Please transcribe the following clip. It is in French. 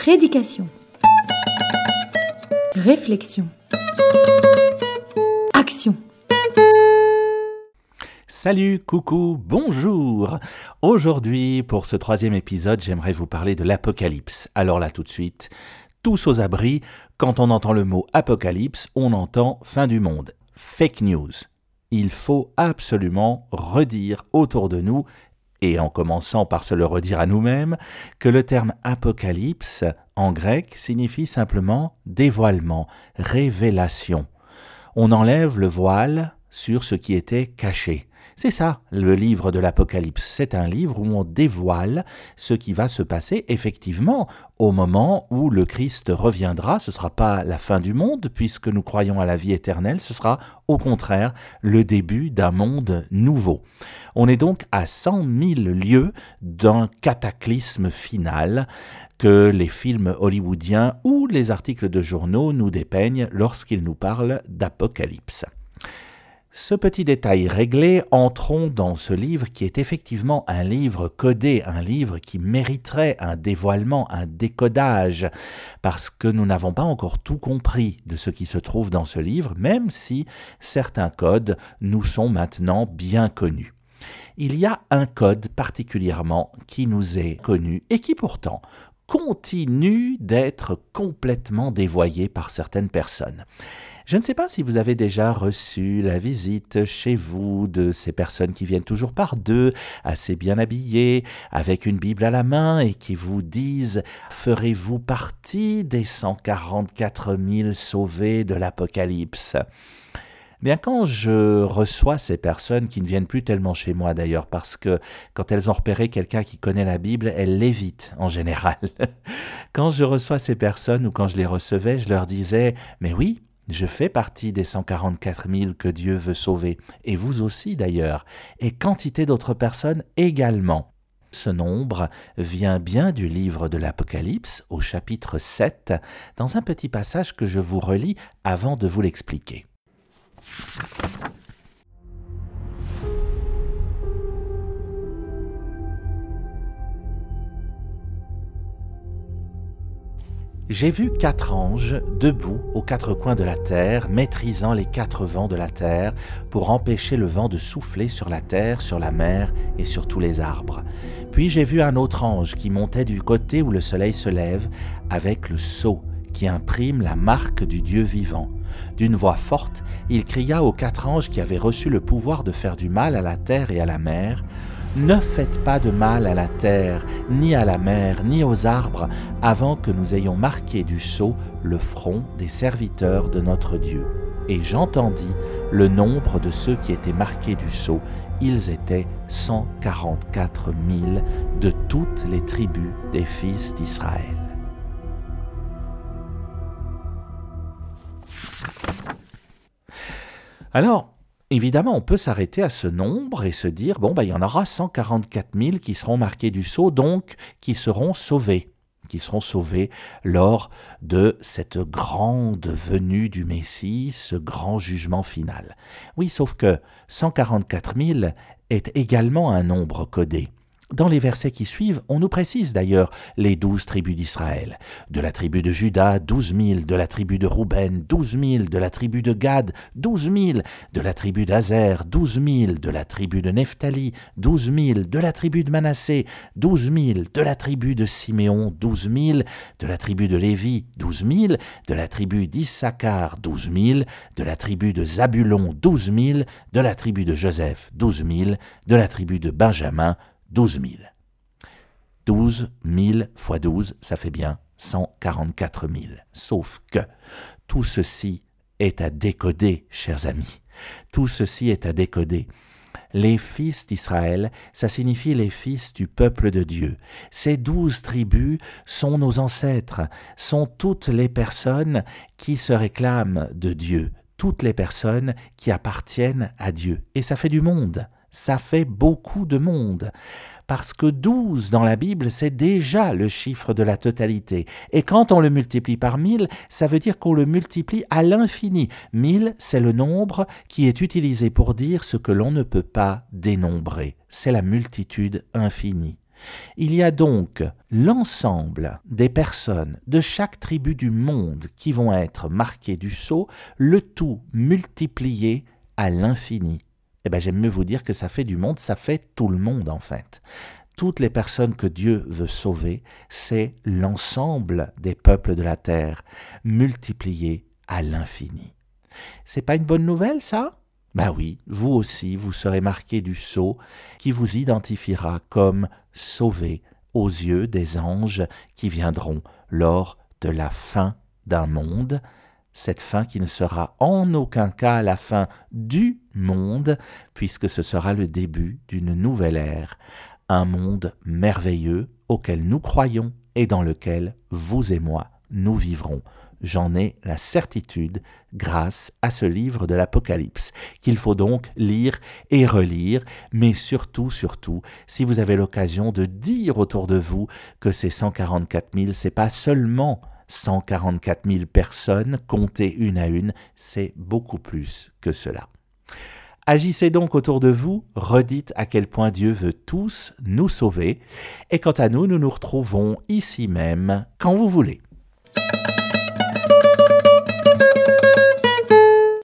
Prédication. Réflexion. Action. Salut, coucou, bonjour Aujourd'hui, pour ce troisième épisode, j'aimerais vous parler de l'Apocalypse. Alors là, tout de suite, tous aux abris, quand on entend le mot Apocalypse, on entend fin du monde. Fake news. Il faut absolument redire autour de nous et en commençant par se le redire à nous-mêmes, que le terme apocalypse en grec signifie simplement dévoilement, révélation. On enlève le voile sur ce qui était caché. C'est ça, le livre de l'Apocalypse. C'est un livre où on dévoile ce qui va se passer effectivement au moment où le Christ reviendra. Ce ne sera pas la fin du monde, puisque nous croyons à la vie éternelle, ce sera au contraire le début d'un monde nouveau. On est donc à cent mille lieues d'un cataclysme final que les films hollywoodiens ou les articles de journaux nous dépeignent lorsqu'ils nous parlent d'apocalypse. Ce petit détail réglé, entrons dans ce livre qui est effectivement un livre codé, un livre qui mériterait un dévoilement, un décodage, parce que nous n'avons pas encore tout compris de ce qui se trouve dans ce livre, même si certains codes nous sont maintenant bien connus. Il y a un code particulièrement qui nous est connu et qui pourtant continue d'être complètement dévoyé par certaines personnes. Je ne sais pas si vous avez déjà reçu la visite chez vous de ces personnes qui viennent toujours par deux, assez bien habillées, avec une Bible à la main et qui vous disent Ferez-vous partie des 144 000 sauvés de l'Apocalypse? Bien quand je reçois ces personnes qui ne viennent plus tellement chez moi d'ailleurs, parce que quand elles ont repéré quelqu'un qui connaît la Bible, elles l'évitent en général. quand je reçois ces personnes ou quand je les recevais, je leur disais, mais oui, je fais partie des 144 000 que Dieu veut sauver, et vous aussi d'ailleurs, et quantité d'autres personnes également. Ce nombre vient bien du livre de l'Apocalypse au chapitre 7, dans un petit passage que je vous relis avant de vous l'expliquer. J'ai vu quatre anges debout aux quatre coins de la terre, maîtrisant les quatre vents de la terre, pour empêcher le vent de souffler sur la terre, sur la mer et sur tous les arbres. Puis j'ai vu un autre ange qui montait du côté où le soleil se lève, avec le sceau qui imprime la marque du Dieu vivant. D'une voix forte, il cria aux quatre anges qui avaient reçu le pouvoir de faire du mal à la terre et à la mer, ne faites pas de mal à la terre, ni à la mer, ni aux arbres, avant que nous ayons marqué du sceau le front des serviteurs de notre Dieu. Et j'entendis le nombre de ceux qui étaient marqués du sceau. Ils étaient 144 000 de toutes les tribus des fils d'Israël. Alors, Évidemment, on peut s'arrêter à ce nombre et se dire, bon, bah, il y en aura 144 000 qui seront marqués du sceau, donc qui seront sauvés, qui seront sauvés lors de cette grande venue du Messie, ce grand jugement final. Oui, sauf que 144 000 est également un nombre codé. Dans les versets qui suivent, on nous précise d'ailleurs les douze tribus d'Israël. De la tribu de Judas, douze mille, de la tribu de Rouben, douze mille, de la tribu de Gad, douze mille, de la tribu d'Azer, douze mille, de la tribu de Nephtali, douze mille, de la tribu de Manassé, douze mille, de la tribu de Siméon, douze mille, de la tribu de Lévi, douze mille, de la tribu d'Issachar, douze mille, de la tribu de Zabulon, douze mille, de la tribu de Joseph, douze mille, de la tribu de Benjamin, 12 000. 12 000 fois 12, ça fait bien 144 000. Sauf que tout ceci est à décoder, chers amis. Tout ceci est à décoder. Les fils d'Israël, ça signifie les fils du peuple de Dieu. Ces douze tribus sont nos ancêtres, sont toutes les personnes qui se réclament de Dieu, toutes les personnes qui appartiennent à Dieu. Et ça fait du monde ça fait beaucoup de monde. Parce que 12 dans la Bible, c'est déjà le chiffre de la totalité. Et quand on le multiplie par 1000, ça veut dire qu'on le multiplie à l'infini. 1000, c'est le nombre qui est utilisé pour dire ce que l'on ne peut pas dénombrer. C'est la multitude infinie. Il y a donc l'ensemble des personnes de chaque tribu du monde qui vont être marquées du sceau, le tout multiplié à l'infini. Eh bien, j'aime mieux vous dire que ça fait du monde, ça fait tout le monde en fait. Toutes les personnes que Dieu veut sauver, c'est l'ensemble des peuples de la terre, multiplié à l'infini. C'est pas une bonne nouvelle, ça? Ben oui, vous aussi, vous serez marqué du sceau qui vous identifiera comme sauvé aux yeux des anges qui viendront lors de la fin d'un monde, cette fin qui ne sera en aucun cas la fin du monde, puisque ce sera le début d'une nouvelle ère, un monde merveilleux auquel nous croyons et dans lequel vous et moi nous vivrons. J'en ai la certitude grâce à ce livre de l'Apocalypse, qu'il faut donc lire et relire, mais surtout, surtout, si vous avez l'occasion de dire autour de vous que ces 144 000, c'est pas seulement 144 000 personnes comptées une à une, c'est beaucoup plus que cela. Agissez donc autour de vous, redites à quel point Dieu veut tous nous sauver, et quant à nous, nous nous retrouvons ici même quand vous voulez.